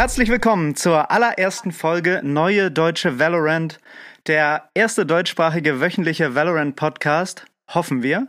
Herzlich willkommen zur allerersten Folge Neue Deutsche Valorant, der erste deutschsprachige wöchentliche Valorant-Podcast, hoffen wir.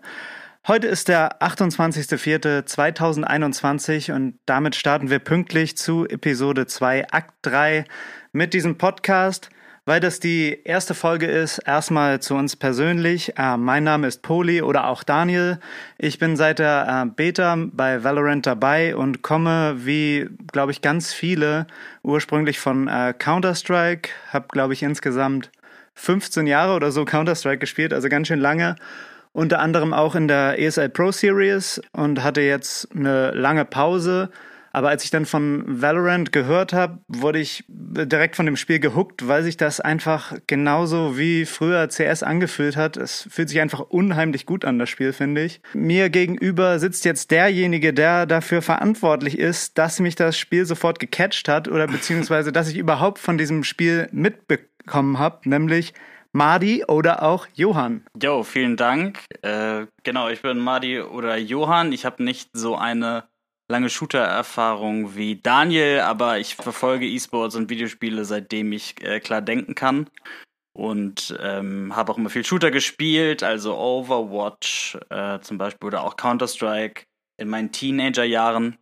Heute ist der 28.04.2021 und damit starten wir pünktlich zu Episode 2, Akt 3 mit diesem Podcast. Weil das die erste Folge ist, erstmal zu uns persönlich. Äh, mein Name ist Poli oder auch Daniel. Ich bin seit der äh, Beta bei Valorant dabei und komme, wie glaube ich ganz viele, ursprünglich von äh, Counter-Strike. Habe glaube ich insgesamt 15 Jahre oder so Counter-Strike gespielt, also ganz schön lange. Unter anderem auch in der ESL Pro Series und hatte jetzt eine lange Pause aber als ich dann von Valorant gehört habe, wurde ich direkt von dem Spiel gehuckt, weil sich das einfach genauso wie früher CS angefühlt hat. Es fühlt sich einfach unheimlich gut an, das Spiel, finde ich. Mir gegenüber sitzt jetzt derjenige, der dafür verantwortlich ist, dass mich das Spiel sofort gecatcht hat oder beziehungsweise, dass ich überhaupt von diesem Spiel mitbekommen habe, nämlich Madi oder auch Johann. Jo, vielen Dank. Äh, genau, ich bin Madi oder Johann. Ich habe nicht so eine lange Shooter-Erfahrung wie Daniel, aber ich verfolge E-Sports und Videospiele, seitdem ich äh, klar denken kann. Und ähm, habe auch immer viel Shooter gespielt, also Overwatch äh, zum Beispiel oder auch Counter-Strike in meinen Teenager-Jahren.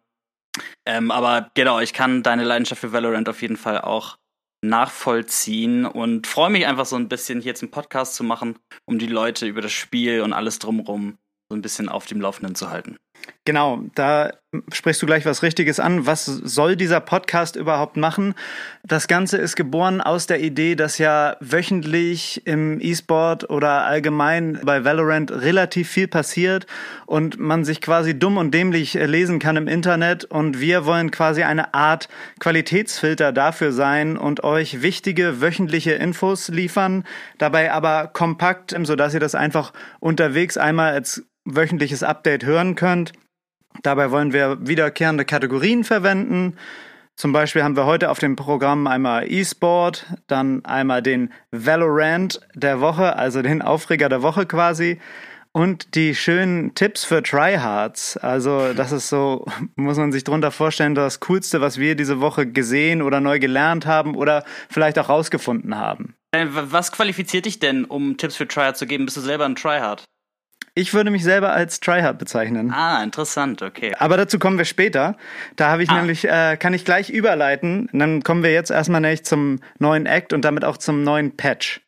Ähm, aber genau, ich kann deine Leidenschaft für Valorant auf jeden Fall auch nachvollziehen und freue mich einfach so ein bisschen hier jetzt einen Podcast zu machen, um die Leute über das Spiel und alles drumherum so ein bisschen auf dem Laufenden zu halten. Genau, da sprichst du gleich was Richtiges an. Was soll dieser Podcast überhaupt machen? Das Ganze ist geboren aus der Idee, dass ja wöchentlich im E-Sport oder allgemein bei Valorant relativ viel passiert und man sich quasi dumm und dämlich lesen kann im Internet und wir wollen quasi eine Art Qualitätsfilter dafür sein und euch wichtige wöchentliche Infos liefern, dabei aber kompakt, sodass ihr das einfach unterwegs einmal als wöchentliches Update hören könnt. Dabei wollen wir wiederkehrende Kategorien verwenden. Zum Beispiel haben wir heute auf dem Programm einmal E-Sport, dann einmal den Valorant der Woche, also den Aufreger der Woche quasi. Und die schönen Tipps für Tryhards. Also, das ist so, muss man sich drunter vorstellen, das Coolste, was wir diese Woche gesehen oder neu gelernt haben oder vielleicht auch rausgefunden haben. Äh, was qualifiziert dich denn, um Tipps für Tryhard zu geben? Bist du selber ein Tryhard? Ich würde mich selber als Tryhard bezeichnen. Ah, interessant, okay. Aber dazu kommen wir später. Da habe ich ah. nämlich, äh, kann ich gleich überleiten. Und dann kommen wir jetzt erstmal nämlich zum neuen Act und damit auch zum neuen Patch.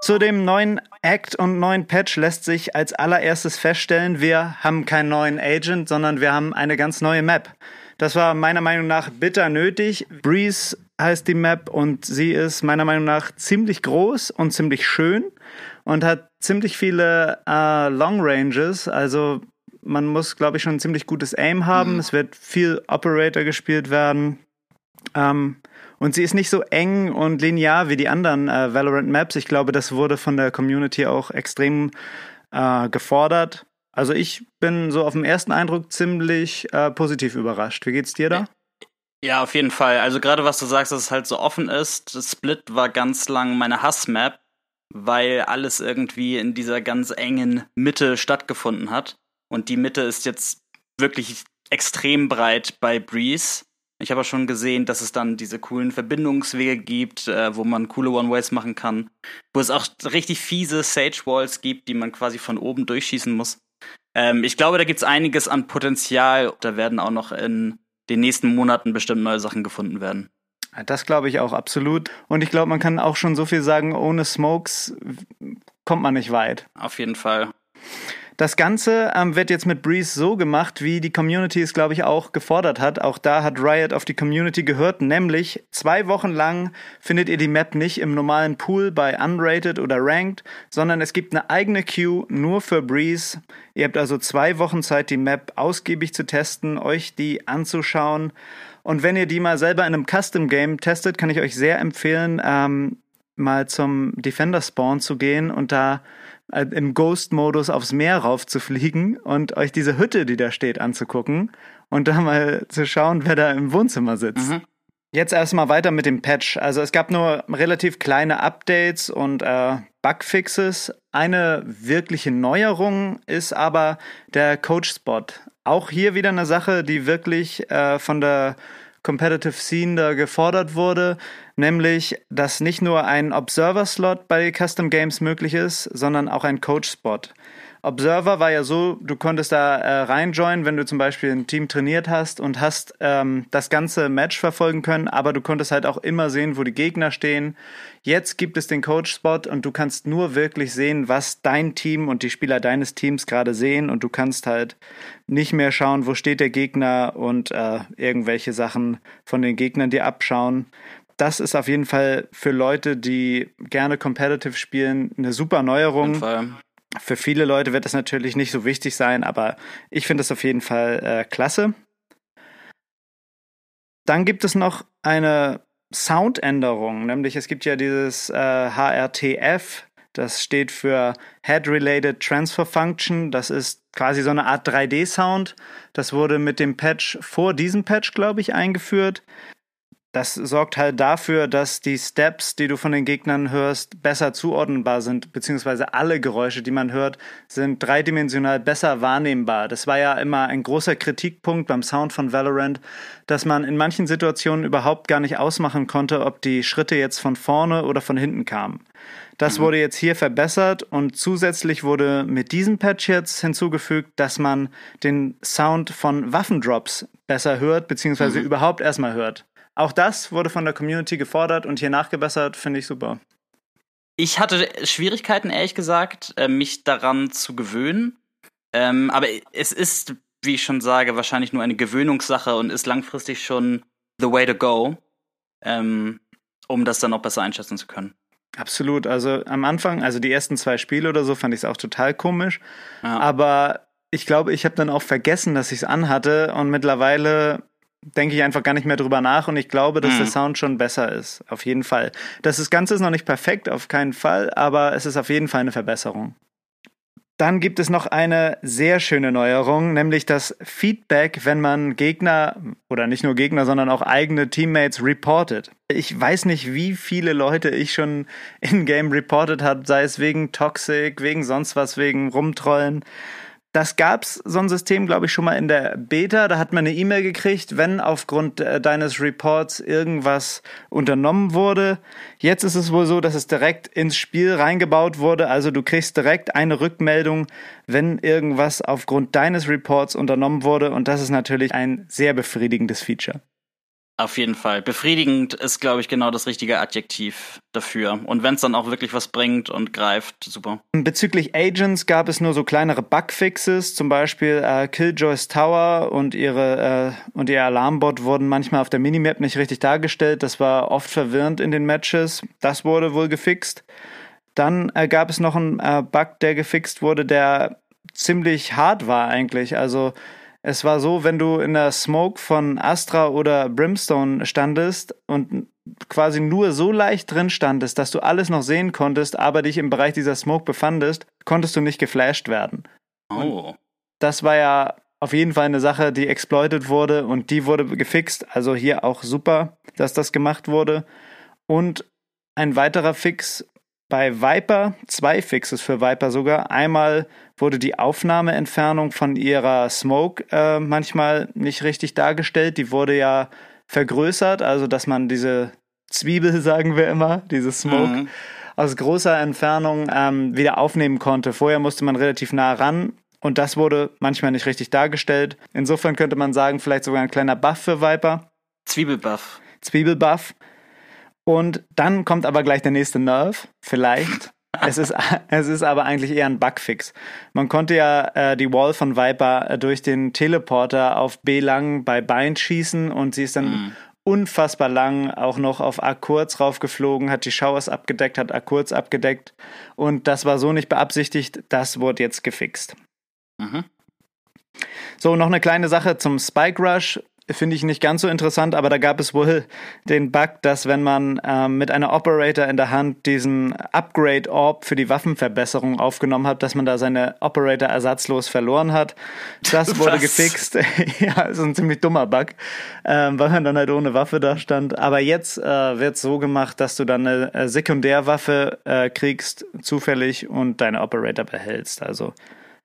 Zu dem neuen Act und neuen Patch lässt sich als allererstes feststellen, wir haben keinen neuen Agent, sondern wir haben eine ganz neue Map. Das war meiner Meinung nach bitter nötig. Breeze heißt die Map und sie ist meiner Meinung nach ziemlich groß und ziemlich schön und hat ziemlich viele äh, Long Ranges. Also man muss, glaube ich, schon ein ziemlich gutes Aim haben. Mhm. Es wird viel Operator gespielt werden. Ähm, und sie ist nicht so eng und linear wie die anderen äh, Valorant Maps. Ich glaube, das wurde von der Community auch extrem äh, gefordert. Also ich bin so auf den ersten Eindruck ziemlich äh, positiv überrascht. Wie geht's dir da? Ja, auf jeden Fall. Also gerade was du sagst, dass es halt so offen ist. Split war ganz lang meine Hassmap weil alles irgendwie in dieser ganz engen Mitte stattgefunden hat. Und die Mitte ist jetzt wirklich extrem breit bei Breeze. Ich habe schon gesehen, dass es dann diese coolen Verbindungswege gibt, äh, wo man coole One-Ways machen kann. Wo es auch richtig fiese Sage-Walls gibt, die man quasi von oben durchschießen muss. Ähm, ich glaube, da gibt es einiges an Potenzial. Da werden auch noch in den nächsten Monaten bestimmt neue Sachen gefunden werden. Das glaube ich auch absolut. Und ich glaube, man kann auch schon so viel sagen, ohne Smokes kommt man nicht weit. Auf jeden Fall. Das Ganze ähm, wird jetzt mit Breeze so gemacht, wie die Community es, glaube ich, auch gefordert hat. Auch da hat Riot auf die Community gehört, nämlich zwei Wochen lang findet ihr die Map nicht im normalen Pool bei Unrated oder Ranked, sondern es gibt eine eigene Queue nur für Breeze. Ihr habt also zwei Wochen Zeit, die Map ausgiebig zu testen, euch die anzuschauen und wenn ihr die mal selber in einem Custom Game testet, kann ich euch sehr empfehlen, ähm, mal zum Defender Spawn zu gehen und da äh, im Ghost-Modus aufs Meer raufzufliegen und euch diese Hütte, die da steht, anzugucken und dann mal zu schauen, wer da im Wohnzimmer sitzt. Mhm. Jetzt erstmal weiter mit dem Patch. Also es gab nur relativ kleine Updates und äh, Bugfixes. Eine wirkliche Neuerung ist aber der Coach-Spot. Auch hier wieder eine Sache, die wirklich äh, von der Competitive Scene da gefordert wurde, nämlich, dass nicht nur ein Observer-Slot bei Custom Games möglich ist, sondern auch ein Coach-Spot. Observer war ja so, du konntest da äh, reinjoinen, wenn du zum Beispiel ein Team trainiert hast und hast ähm, das ganze Match verfolgen können, aber du konntest halt auch immer sehen, wo die Gegner stehen. Jetzt gibt es den Coach-Spot und du kannst nur wirklich sehen, was dein Team und die Spieler deines Teams gerade sehen und du kannst halt nicht mehr schauen, wo steht der Gegner und äh, irgendwelche Sachen von den Gegnern dir abschauen das ist auf jeden Fall für Leute, die gerne competitive spielen, eine super Neuerung. Für viele Leute wird das natürlich nicht so wichtig sein, aber ich finde es auf jeden Fall äh, klasse. Dann gibt es noch eine Soundänderung, nämlich es gibt ja dieses äh, HRTF, das steht für Head Related Transfer Function. Das ist quasi so eine Art 3D-Sound. Das wurde mit dem Patch vor diesem Patch, glaube ich, eingeführt. Das sorgt halt dafür, dass die Steps, die du von den Gegnern hörst, besser zuordnenbar sind, beziehungsweise alle Geräusche, die man hört, sind dreidimensional besser wahrnehmbar. Das war ja immer ein großer Kritikpunkt beim Sound von Valorant, dass man in manchen Situationen überhaupt gar nicht ausmachen konnte, ob die Schritte jetzt von vorne oder von hinten kamen. Das mhm. wurde jetzt hier verbessert und zusätzlich wurde mit diesem Patch jetzt hinzugefügt, dass man den Sound von Waffendrops besser hört, beziehungsweise mhm. überhaupt erstmal hört. Auch das wurde von der Community gefordert und hier nachgebessert, finde ich super. Ich hatte Schwierigkeiten, ehrlich gesagt, äh, mich daran zu gewöhnen. Ähm, aber es ist, wie ich schon sage, wahrscheinlich nur eine Gewöhnungssache und ist langfristig schon the way to go, ähm, um das dann auch besser einschätzen zu können. Absolut. Also am Anfang, also die ersten zwei Spiele oder so, fand ich es auch total komisch. Ja. Aber ich glaube, ich habe dann auch vergessen, dass ich es anhatte und mittlerweile denke ich einfach gar nicht mehr drüber nach und ich glaube, dass mhm. der Sound schon besser ist. Auf jeden Fall. Das Ganze ist noch nicht perfekt, auf keinen Fall, aber es ist auf jeden Fall eine Verbesserung. Dann gibt es noch eine sehr schöne Neuerung, nämlich das Feedback, wenn man Gegner oder nicht nur Gegner, sondern auch eigene Teammates reportet. Ich weiß nicht, wie viele Leute ich schon in-game reportet habe, sei es wegen Toxic, wegen sonst was, wegen Rumtrollen. Das gab's so ein System, glaube ich, schon mal in der Beta. Da hat man eine E-Mail gekriegt, wenn aufgrund äh, deines Reports irgendwas unternommen wurde. Jetzt ist es wohl so, dass es direkt ins Spiel reingebaut wurde. Also du kriegst direkt eine Rückmeldung, wenn irgendwas aufgrund deines Reports unternommen wurde. Und das ist natürlich ein sehr befriedigendes Feature. Auf jeden Fall. Befriedigend ist, glaube ich, genau das richtige Adjektiv dafür. Und wenn es dann auch wirklich was bringt und greift, super. Bezüglich Agents gab es nur so kleinere Bugfixes, zum Beispiel äh, Killjoys Tower und ihre äh, und ihr Alarmbot wurden manchmal auf der Minimap nicht richtig dargestellt. Das war oft verwirrend in den Matches. Das wurde wohl gefixt. Dann äh, gab es noch einen äh, Bug, der gefixt wurde, der ziemlich hart war eigentlich. Also es war so, wenn du in der Smoke von Astra oder Brimstone standest und quasi nur so leicht drin standest, dass du alles noch sehen konntest, aber dich im Bereich dieser Smoke befandest, konntest du nicht geflasht werden. Oh. das war ja auf jeden Fall eine Sache, die exploited wurde und die wurde gefixt. Also hier auch super, dass das gemacht wurde. Und ein weiterer Fix bei Viper, zwei Fixes für Viper sogar. Einmal wurde die Aufnahmeentfernung von ihrer Smoke äh, manchmal nicht richtig dargestellt. Die wurde ja vergrößert, also dass man diese Zwiebel, sagen wir immer, diese Smoke, mhm. aus großer Entfernung ähm, wieder aufnehmen konnte. Vorher musste man relativ nah ran und das wurde manchmal nicht richtig dargestellt. Insofern könnte man sagen, vielleicht sogar ein kleiner Buff für Viper. Zwiebelbuff. Zwiebelbuff. Und dann kommt aber gleich der nächste Nerv, vielleicht. es, ist, es ist aber eigentlich eher ein Bugfix. Man konnte ja äh, die Wall von Viper äh, durch den Teleporter auf B lang bei Bind schießen und sie ist dann mm. unfassbar lang auch noch auf A kurz raufgeflogen, hat die Showers abgedeckt, hat A kurz abgedeckt und das war so nicht beabsichtigt, das wurde jetzt gefixt. Mhm. So, noch eine kleine Sache zum Spike Rush. Finde ich nicht ganz so interessant, aber da gab es wohl den Bug, dass wenn man ähm, mit einer Operator in der Hand diesen Upgrade Orb für die Waffenverbesserung aufgenommen hat, dass man da seine Operator ersatzlos verloren hat. Das wurde Was? gefixt. ja, ist ein ziemlich dummer Bug, ähm, weil man dann halt ohne Waffe da stand. Aber jetzt äh, wird so gemacht, dass du dann eine äh, Sekundärwaffe äh, kriegst, zufällig, und deine Operator behältst. Also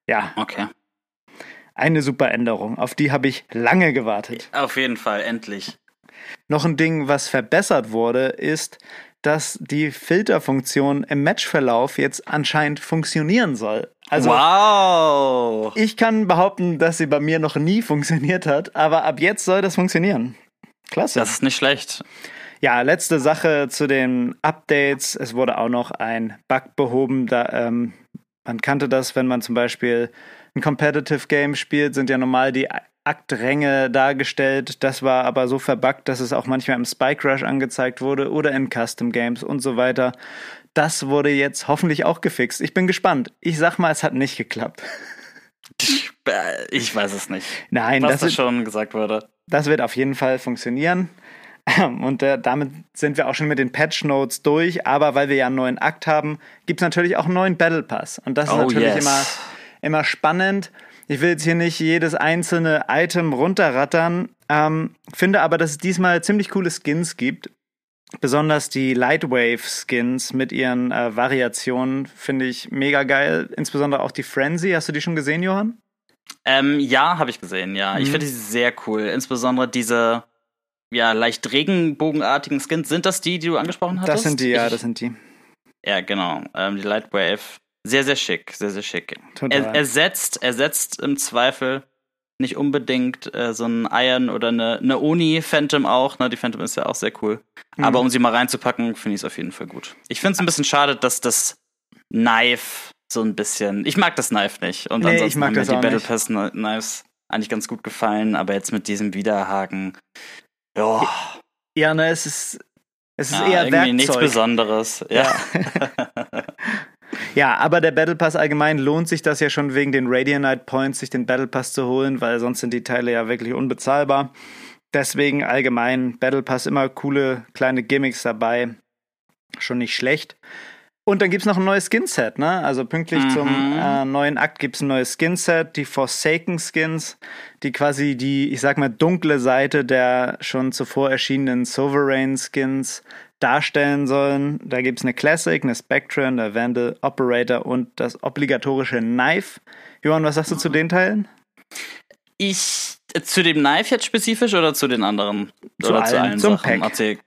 ja. Okay. Eine super Änderung. Auf die habe ich lange gewartet. Auf jeden Fall, endlich. Noch ein Ding, was verbessert wurde, ist, dass die Filterfunktion im Matchverlauf jetzt anscheinend funktionieren soll. Also, wow! Ich kann behaupten, dass sie bei mir noch nie funktioniert hat, aber ab jetzt soll das funktionieren. Klasse. Das ist nicht schlecht. Ja, letzte Sache zu den Updates. Es wurde auch noch ein Bug behoben. Da, ähm, man kannte das, wenn man zum Beispiel ein Competitive Game spielt, sind ja normal die Aktränge dargestellt. Das war aber so verbuggt, dass es auch manchmal im Spike Rush angezeigt wurde oder in Custom Games und so weiter. Das wurde jetzt hoffentlich auch gefixt. Ich bin gespannt. Ich sag mal, es hat nicht geklappt. Ich weiß es nicht. Nein, was das da schon gesagt wurde. Das wird auf jeden Fall funktionieren. Und äh, damit sind wir auch schon mit den Patch Notes durch. Aber weil wir ja einen neuen Akt haben, gibt es natürlich auch einen neuen Battle Pass. Und das ist oh, natürlich yes. immer immer spannend. Ich will jetzt hier nicht jedes einzelne Item runterrattern, ähm, finde aber, dass es diesmal ziemlich coole Skins gibt. Besonders die Lightwave-Skins mit ihren äh, Variationen finde ich mega geil. Insbesondere auch die Frenzy. Hast du die schon gesehen, Johann? Ähm, ja, habe ich gesehen, ja. Mhm. Ich finde die sehr cool. Insbesondere diese ja, leicht regenbogenartigen Skins. Sind das die, die du angesprochen hast? Das sind die, ja, das sind die. Ja, genau. Ähm, die Lightwave sehr, sehr schick, sehr, sehr schick. Er, ersetzt, ersetzt im Zweifel nicht unbedingt äh, so ein Iron oder eine, eine Uni Phantom auch. Ne? Die Phantom ist ja auch sehr cool. Mhm. Aber um sie mal reinzupacken, finde ich es auf jeden Fall gut. Ich finde es ein bisschen schade, dass das Knife so ein bisschen. Ich mag das Knife nicht. Und nee, ansonsten ich mag haben mir die Battle Pass Knives eigentlich ganz gut gefallen, aber jetzt mit diesem Widerhaken. Ja. Ja, ne, es ist. Es ist ja, eher irgendwie Werkzeug. nichts Besonderes. Ja. ja. Ja, aber der Battle Pass allgemein lohnt sich das ja schon wegen den Radianite Points, sich den Battle Pass zu holen, weil sonst sind die Teile ja wirklich unbezahlbar. Deswegen allgemein Battle Pass immer coole kleine Gimmicks dabei. Schon nicht schlecht. Und dann gibt es noch ein neues Skinset, ne? Also pünktlich mhm. zum äh, neuen Akt gibt es ein neues Skinset, die Forsaken Skins, die quasi die, ich sag mal, dunkle Seite der schon zuvor erschienenen Sovereign Skins darstellen sollen. Da gibt es eine Classic, eine Spectre, eine Vandal, Operator und das obligatorische Knife. Johann, was sagst du zu den Teilen? Ich zu dem Knife jetzt spezifisch oder zu den anderen? Zu oder allen, zu allen zum Sachen? Pack.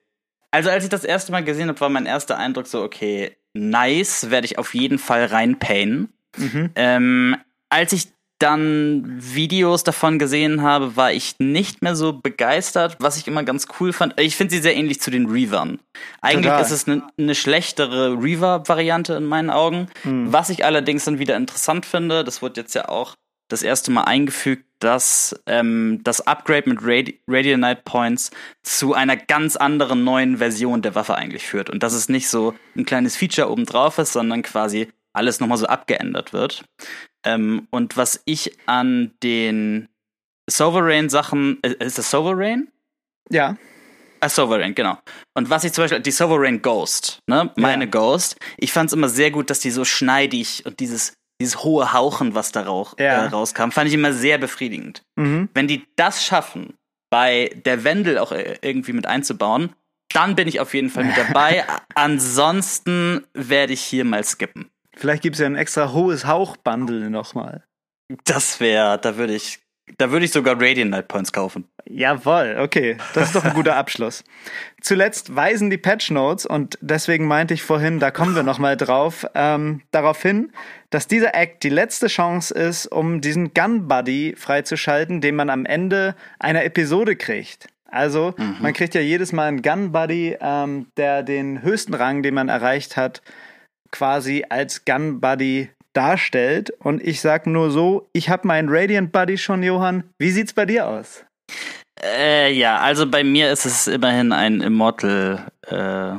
Also als ich das erste Mal gesehen habe, war mein erster Eindruck so, okay, nice, werde ich auf jeden Fall reinpayen. Mhm. Ähm, als ich dann Videos davon gesehen habe, war ich nicht mehr so begeistert, was ich immer ganz cool fand. Ich finde sie sehr ähnlich zu den Reavern. Eigentlich Total. ist es eine ne schlechtere Reaver-Variante in meinen Augen. Mhm. Was ich allerdings dann wieder interessant finde, das wurde jetzt ja auch das erste Mal eingefügt, dass ähm, das Upgrade mit Radi Radiant Points zu einer ganz anderen neuen Version der Waffe eigentlich führt. Und dass es nicht so ein kleines Feature obendrauf ist, sondern quasi alles nochmal so abgeändert wird. Ähm, und was ich an den Sovereign-Sachen, äh, ist das Sovereign? Ja. Ah, Sovereign, genau. Und was ich zum Beispiel, die Sovereign Ghost, ne, meine ja. Ghost, ich fand es immer sehr gut, dass die so schneidig und dieses, dieses hohe Hauchen, was da rauch, ja. äh, rauskam, fand ich immer sehr befriedigend. Mhm. Wenn die das schaffen, bei der Wendel auch äh, irgendwie mit einzubauen, dann bin ich auf jeden Fall mit dabei. Ansonsten werde ich hier mal skippen. Vielleicht gibt es ja ein extra hohes Hauchbundle nochmal. Das wäre, da würde ich, da würde ich sogar Radiant Night Points kaufen. Jawoll, okay. Das ist doch ein guter Abschluss. Zuletzt weisen die Patch Notes, und deswegen meinte ich vorhin, da kommen wir nochmal drauf, ähm, darauf hin, dass dieser Act die letzte Chance ist, um diesen Gun Buddy freizuschalten, den man am Ende einer Episode kriegt. Also, mhm. man kriegt ja jedes Mal einen Gun Buddy, ähm, der den höchsten Rang, den man erreicht hat, quasi als Gun Buddy darstellt. Und ich sag nur so, ich habe meinen Radiant Buddy schon, Johann. Wie sieht's bei dir aus? Äh, ja, also bei mir ist es immerhin ein Immortal äh,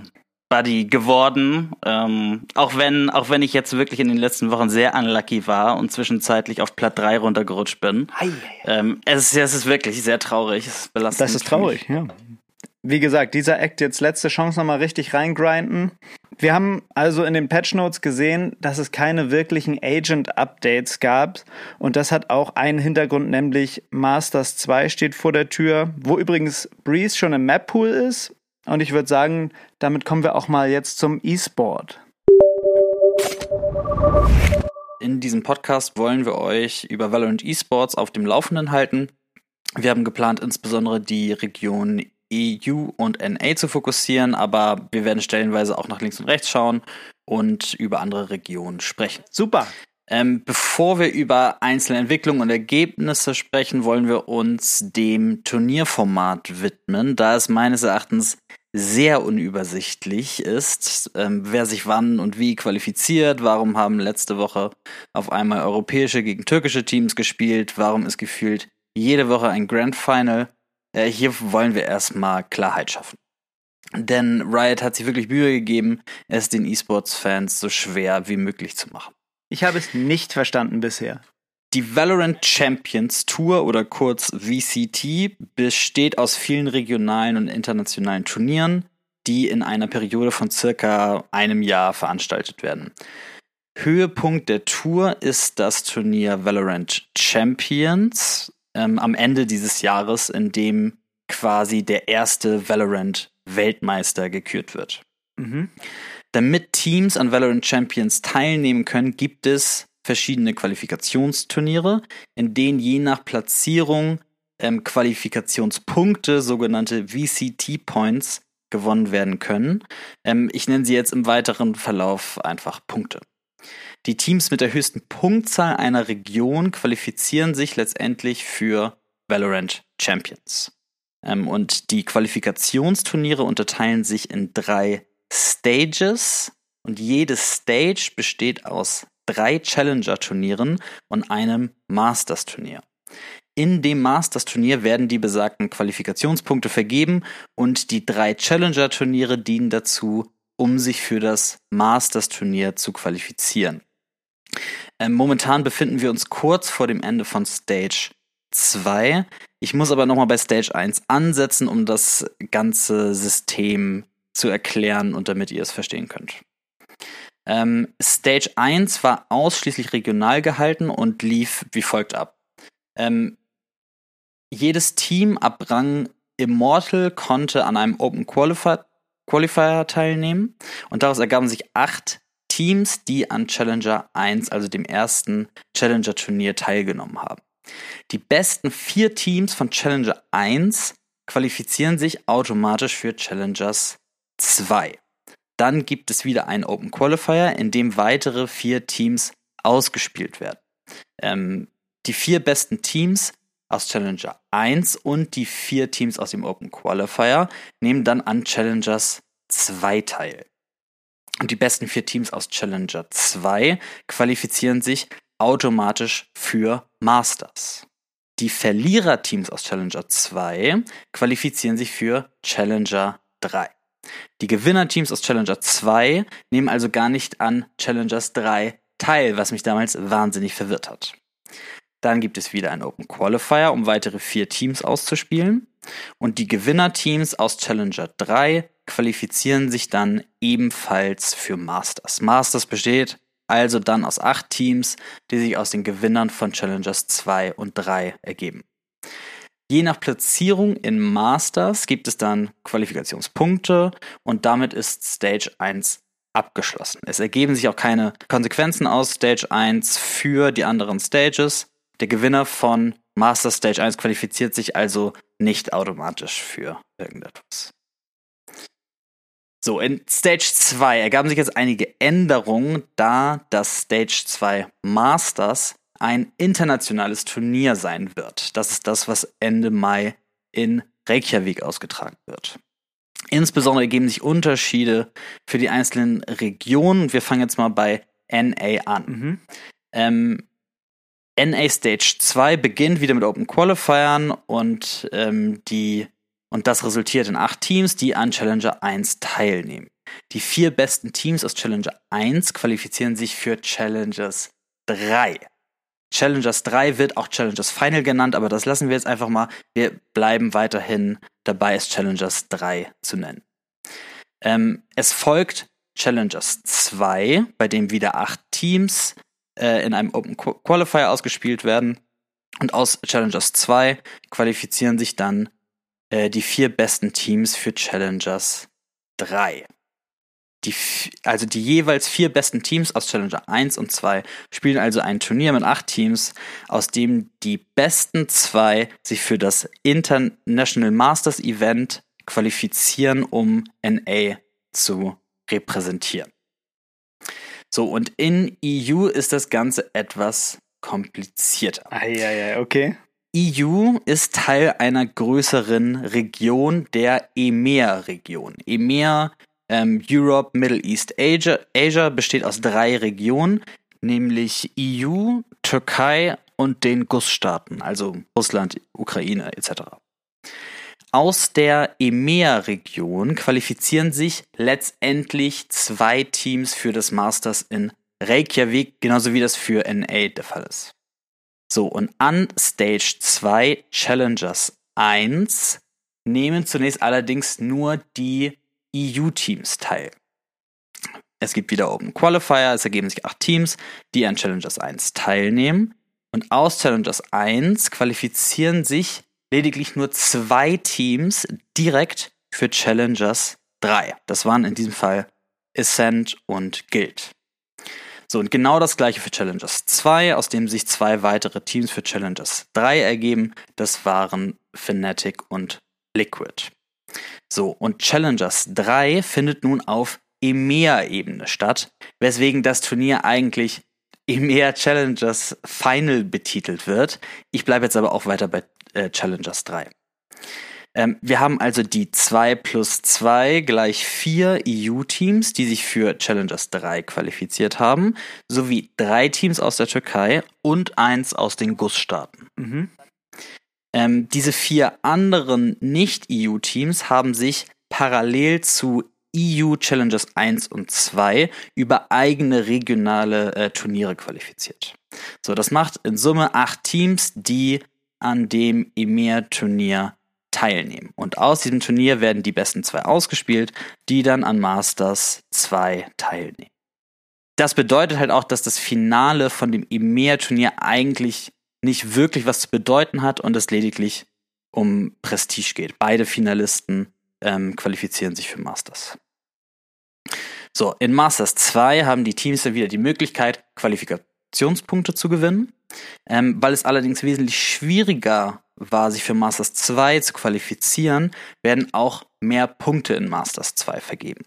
Buddy geworden. Ähm, auch wenn, auch wenn ich jetzt wirklich in den letzten Wochen sehr unlucky war und zwischenzeitlich auf Platt 3 runtergerutscht bin. Ei, ähm, es, ist, es ist wirklich sehr traurig. Es ist belastend. Das ist traurig, ja. Wie gesagt, dieser Act jetzt letzte Chance nochmal richtig reingrinden. Wir haben also in den Patch Notes gesehen, dass es keine wirklichen Agent-Updates gab. Und das hat auch einen Hintergrund, nämlich Masters 2 steht vor der Tür, wo übrigens Breeze schon im Map-Pool ist. Und ich würde sagen, damit kommen wir auch mal jetzt zum E-Sport. In diesem Podcast wollen wir euch über Valorant eSports auf dem Laufenden halten. Wir haben geplant, insbesondere die Region EU und NA zu fokussieren, aber wir werden stellenweise auch nach links und rechts schauen und über andere Regionen sprechen. Super. Ähm, bevor wir über einzelne Entwicklungen und Ergebnisse sprechen, wollen wir uns dem Turnierformat widmen, da es meines Erachtens sehr unübersichtlich ist, ähm, wer sich wann und wie qualifiziert, warum haben letzte Woche auf einmal europäische gegen türkische Teams gespielt, warum ist gefühlt jede Woche ein Grand Final äh, hier wollen wir erstmal Klarheit schaffen. Denn Riot hat sich wirklich Mühe gegeben, es den E-Sports-Fans so schwer wie möglich zu machen. Ich habe es nicht verstanden bisher. Die Valorant Champions Tour oder kurz VCT besteht aus vielen regionalen und internationalen Turnieren, die in einer Periode von circa einem Jahr veranstaltet werden. Höhepunkt der Tour ist das Turnier Valorant Champions, ähm, am Ende dieses Jahres, in dem quasi der erste Valorant-Weltmeister gekürt wird. Mhm. Damit Teams an Valorant Champions teilnehmen können, gibt es verschiedene Qualifikationsturniere, in denen je nach Platzierung ähm, Qualifikationspunkte, sogenannte VCT-Points, gewonnen werden können. Ähm, ich nenne sie jetzt im weiteren Verlauf einfach Punkte. Die Teams mit der höchsten Punktzahl einer Region qualifizieren sich letztendlich für Valorant Champions. Ähm, und die Qualifikationsturniere unterteilen sich in drei Stages und jede Stage besteht aus drei Challenger-Turnieren und einem Masters-Turnier. In dem Masters-Turnier werden die besagten Qualifikationspunkte vergeben und die drei Challenger-Turniere dienen dazu, um sich für das Masters-Turnier zu qualifizieren. Ähm, momentan befinden wir uns kurz vor dem Ende von Stage 2. Ich muss aber nochmal bei Stage 1 ansetzen, um das ganze System zu erklären und damit ihr es verstehen könnt. Ähm, Stage 1 war ausschließlich regional gehalten und lief wie folgt ab. Ähm, jedes Team ab Rang Immortal konnte an einem Open Qualifier, Qualifier teilnehmen und daraus ergaben sich acht Teams, die an Challenger 1, also dem ersten Challenger-Turnier, teilgenommen haben. Die besten vier Teams von Challenger 1 qualifizieren sich automatisch für Challengers 2. Dann gibt es wieder einen Open Qualifier, in dem weitere vier Teams ausgespielt werden. Ähm, die vier besten Teams aus Challenger 1 und die vier Teams aus dem Open Qualifier nehmen dann an Challengers 2 teil. Und die besten vier Teams aus Challenger 2 qualifizieren sich automatisch für Masters. Die Verliererteams aus Challenger 2 qualifizieren sich für Challenger 3. Die Gewinnerteams aus Challenger 2 nehmen also gar nicht an Challengers 3 teil, was mich damals wahnsinnig verwirrt hat. Dann gibt es wieder einen Open Qualifier, um weitere vier Teams auszuspielen. Und die Gewinnerteams aus Challenger 3 qualifizieren sich dann ebenfalls für Masters. Masters besteht also dann aus acht Teams, die sich aus den Gewinnern von Challengers 2 und 3 ergeben. Je nach Platzierung in Masters gibt es dann Qualifikationspunkte und damit ist Stage 1 abgeschlossen. Es ergeben sich auch keine Konsequenzen aus Stage 1 für die anderen Stages. Der Gewinner von Master Stage 1 qualifiziert sich also nicht automatisch für irgendetwas. So, in Stage 2 ergaben sich jetzt einige Änderungen, da das Stage 2 Masters ein internationales Turnier sein wird. Das ist das, was Ende Mai in Reykjavik ausgetragen wird. Insbesondere ergeben sich Unterschiede für die einzelnen Regionen. Wir fangen jetzt mal bei NA an. Mhm. Ähm, NA Stage 2 beginnt wieder mit Open Qualifiern und ähm, die und das resultiert in acht Teams, die an Challenger 1 teilnehmen. Die vier besten Teams aus Challenger 1 qualifizieren sich für Challengers 3. Challengers 3 wird auch Challengers Final genannt, aber das lassen wir jetzt einfach mal. Wir bleiben weiterhin dabei, es Challengers 3 zu nennen. Ähm, es folgt Challengers 2, bei dem wieder acht Teams äh, in einem Open Qualifier ausgespielt werden. Und aus Challengers 2 qualifizieren sich dann äh, die vier besten Teams für Challengers 3. Die, also die jeweils vier besten Teams aus Challenger 1 und 2 spielen also ein Turnier mit acht Teams, aus dem die besten zwei sich für das International Masters Event qualifizieren, um NA zu repräsentieren. So, und in EU ist das Ganze etwas komplizierter. Eieiei, okay. EU ist Teil einer größeren Region, der EMEA-Region. EMEA, ähm, Europe, Middle East, Asia, Asia besteht aus drei Regionen, nämlich EU, Türkei und den GUS-Staaten, also Russland, Ukraine etc. Aus der EMEA-Region qualifizieren sich letztendlich zwei Teams für das Masters in Reykjavik, genauso wie das für NA der Fall ist. So, und an Stage 2 Challengers 1 nehmen zunächst allerdings nur die EU-Teams teil. Es gibt wieder Open Qualifier, es ergeben sich acht Teams, die an Challengers 1 teilnehmen. Und aus Challengers 1 qualifizieren sich lediglich nur zwei Teams direkt für Challengers 3. Das waren in diesem Fall Ascent und Guild. So, und genau das gleiche für Challengers 2, aus dem sich zwei weitere Teams für Challengers 3 ergeben. Das waren Fnatic und Liquid. So, und Challengers 3 findet nun auf EMEA-Ebene statt, weswegen das Turnier eigentlich EMEA Challengers Final betitelt wird. Ich bleibe jetzt aber auch weiter bei äh, Challengers 3. Ähm, wir haben also die 2 plus 2 gleich 4 EU-Teams, die sich für Challengers 3 qualifiziert haben, sowie drei Teams aus der Türkei und eins aus den GUS-Staaten. Mhm. Ähm, diese vier anderen Nicht-EU-Teams haben sich parallel zu EU Challengers 1 und 2 über eigene regionale äh, Turniere qualifiziert. So, das macht in Summe acht Teams, die an dem EMEA-Turnier teilnehmen. Und aus diesem Turnier werden die besten zwei ausgespielt, die dann an Masters 2 teilnehmen. Das bedeutet halt auch, dass das Finale von dem EMEA-Turnier eigentlich nicht wirklich was zu bedeuten hat und es lediglich um Prestige geht. Beide Finalisten ähm, qualifizieren sich für Masters. So, in Masters 2 haben die Teams dann wieder die Möglichkeit, Qualifikationspunkte zu gewinnen. Ähm, weil es allerdings wesentlich schwieriger war, sich für Masters 2 zu qualifizieren, werden auch mehr Punkte in Masters 2 vergeben.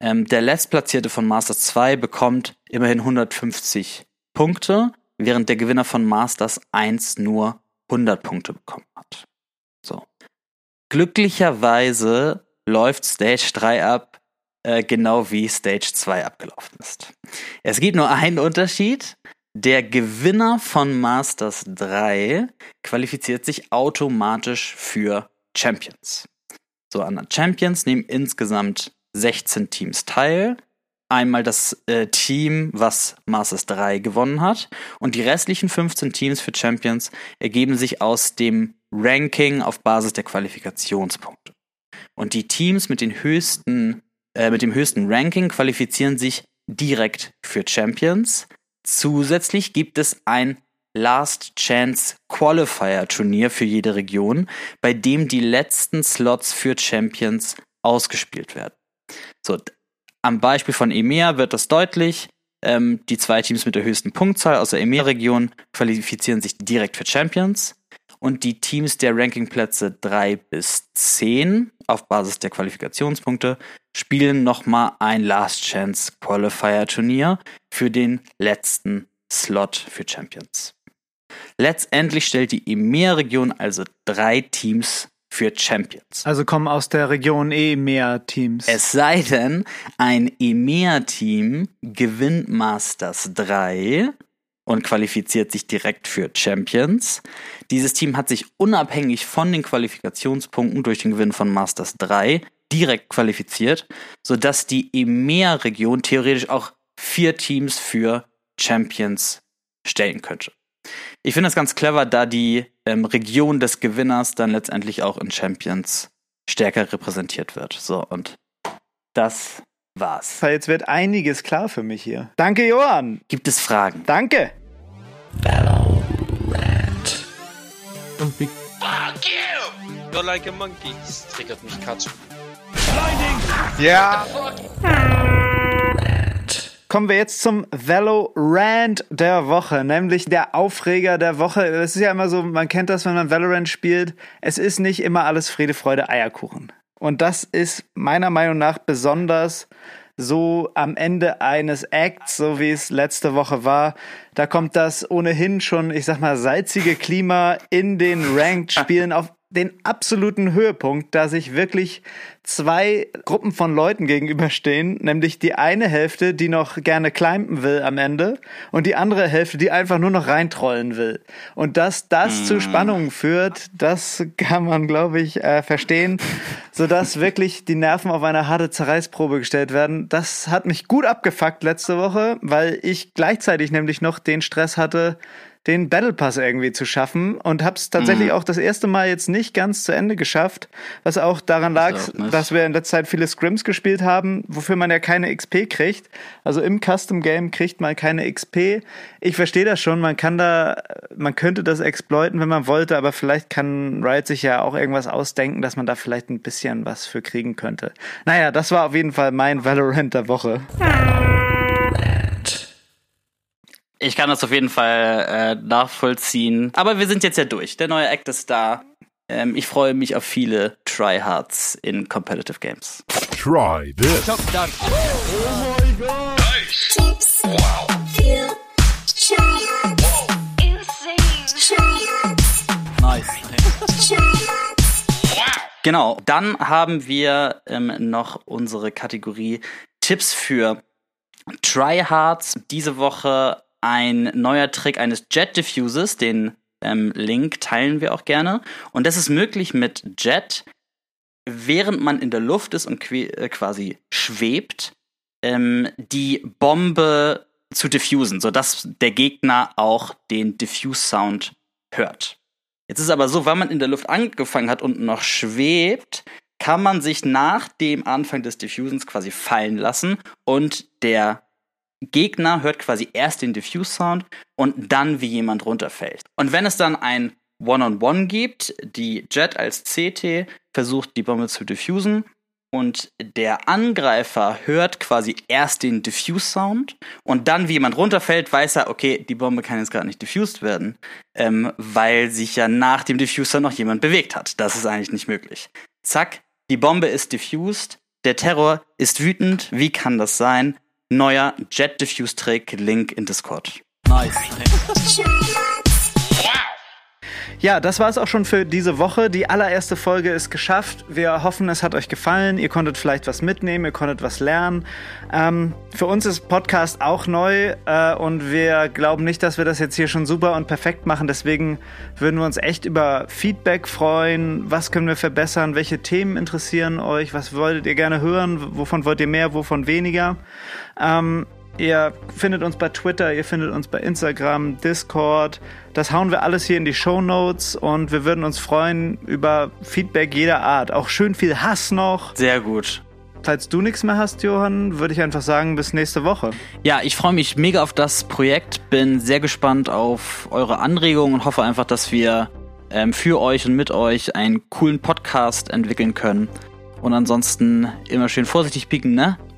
Ähm, der Letztplatzierte von Masters 2 bekommt immerhin 150 Punkte, während der Gewinner von Masters 1 nur 100 Punkte bekommen hat. So. Glücklicherweise läuft Stage 3 ab, äh, genau wie Stage 2 abgelaufen ist. Es gibt nur einen Unterschied. Der Gewinner von Masters 3 qualifiziert sich automatisch für Champions. So, an Champions nehmen insgesamt 16 Teams teil. Einmal das äh, Team, was Masters 3 gewonnen hat. Und die restlichen 15 Teams für Champions ergeben sich aus dem Ranking auf Basis der Qualifikationspunkte. Und die Teams mit, den höchsten, äh, mit dem höchsten Ranking qualifizieren sich direkt für Champions. Zusätzlich gibt es ein Last Chance Qualifier Turnier für jede Region, bei dem die letzten Slots für Champions ausgespielt werden. So, am Beispiel von EMEA wird das deutlich. Ähm, die zwei Teams mit der höchsten Punktzahl aus der EMEA-Region qualifizieren sich direkt für Champions und die Teams der Rankingplätze 3 bis 10 auf Basis der Qualifikationspunkte spielen nochmal ein Last Chance Qualifier Turnier für den letzten Slot für Champions. Letztendlich stellt die EMEA-Region also drei Teams für Champions. Also kommen aus der Region eh mehr Teams. Es sei denn, ein EMEA-Team gewinnt Masters 3 und qualifiziert sich direkt für Champions. Dieses Team hat sich unabhängig von den Qualifikationspunkten durch den Gewinn von Masters 3 direkt qualifiziert, sodass die EMEA-Region theoretisch auch vier Teams für Champions stellen könnte. Ich finde das ganz clever, da die ähm, Region des Gewinners dann letztendlich auch in Champions stärker repräsentiert wird. So, und das war's. Jetzt wird einiges klar für mich hier. Danke, Johann. Gibt es Fragen? Danke. Valorant. Und wie Fuck you! You're like a monkey. Das triggert mich gerade schon. Ja. Kommen wir jetzt zum Valorant der Woche, nämlich der Aufreger der Woche. Es ist ja immer so, man kennt das, wenn man Valorant spielt. Es ist nicht immer alles Friede, Freude, Eierkuchen. Und das ist meiner Meinung nach besonders so am Ende eines Acts, so wie es letzte Woche war. Da kommt das ohnehin schon, ich sag mal, salzige Klima in den Ranked-Spielen auf den absoluten Höhepunkt, da sich wirklich zwei Gruppen von Leuten gegenüberstehen, nämlich die eine Hälfte, die noch gerne climben will am Ende und die andere Hälfte, die einfach nur noch reintrollen will. Und dass das mm. zu Spannungen führt, das kann man, glaube ich, äh, verstehen, sodass wirklich die Nerven auf eine harte Zerreißprobe gestellt werden. Das hat mich gut abgefuckt letzte Woche, weil ich gleichzeitig nämlich noch den Stress hatte, den Battle Pass irgendwie zu schaffen und habe es tatsächlich mhm. auch das erste Mal jetzt nicht ganz zu Ende geschafft, was auch daran lag, das dass wir in letzter Zeit viele Scrims gespielt haben, wofür man ja keine XP kriegt. Also im Custom Game kriegt man keine XP. Ich verstehe das schon, man kann da, man könnte das exploiten, wenn man wollte, aber vielleicht kann Riot sich ja auch irgendwas ausdenken, dass man da vielleicht ein bisschen was für kriegen könnte. Naja, das war auf jeden Fall mein Valorant der Woche. Ich kann das auf jeden Fall äh, nachvollziehen. Aber wir sind jetzt ja durch. Der neue Act ist da. Ähm, ich freue mich auf viele Tryhards in Competitive Games. Try this. Oh my god. Nice. Tips. Wow. Für Tryhards. Insane. Tryhards. Nice. Genau, dann haben wir ähm, noch unsere Kategorie Tipps für Tryhards. Diese Woche ein neuer Trick eines Jet Diffusers, den ähm, Link teilen wir auch gerne. Und das ist möglich mit Jet, während man in der Luft ist und äh, quasi schwebt, ähm, die Bombe zu diffusen, sodass der Gegner auch den Diffuse-Sound hört. Jetzt ist aber so, wenn man in der Luft angefangen hat und noch schwebt, kann man sich nach dem Anfang des Diffusens quasi fallen lassen und der Gegner hört quasi erst den Diffuse-Sound und dann, wie jemand runterfällt. Und wenn es dann ein One-on-One -on -One gibt, die Jet als CT versucht, die Bombe zu diffusen und der Angreifer hört quasi erst den Diffuse-Sound und dann, wie jemand runterfällt, weiß er, okay, die Bombe kann jetzt gerade nicht diffused werden, ähm, weil sich ja nach dem Diffuser noch jemand bewegt hat. Das ist eigentlich nicht möglich. Zack, die Bombe ist diffused, der Terror ist wütend, wie kann das sein? Neuer Jet Diffuse Trick, Link in Discord. Nice. Ja, das war es auch schon für diese Woche. Die allererste Folge ist geschafft. Wir hoffen, es hat euch gefallen. Ihr konntet vielleicht was mitnehmen, ihr konntet was lernen. Ähm, für uns ist Podcast auch neu äh, und wir glauben nicht, dass wir das jetzt hier schon super und perfekt machen. Deswegen würden wir uns echt über Feedback freuen. Was können wir verbessern? Welche Themen interessieren euch? Was wolltet ihr gerne hören? Wovon wollt ihr mehr? Wovon weniger? Ähm, Ihr findet uns bei Twitter, ihr findet uns bei Instagram, Discord. Das hauen wir alles hier in die Show Notes und wir würden uns freuen über Feedback jeder Art. Auch schön viel Hass noch. Sehr gut. Falls du nichts mehr hast, Johann, würde ich einfach sagen, bis nächste Woche. Ja, ich freue mich mega auf das Projekt, bin sehr gespannt auf eure Anregungen und hoffe einfach, dass wir ähm, für euch und mit euch einen coolen Podcast entwickeln können. Und ansonsten immer schön vorsichtig pieken, ne?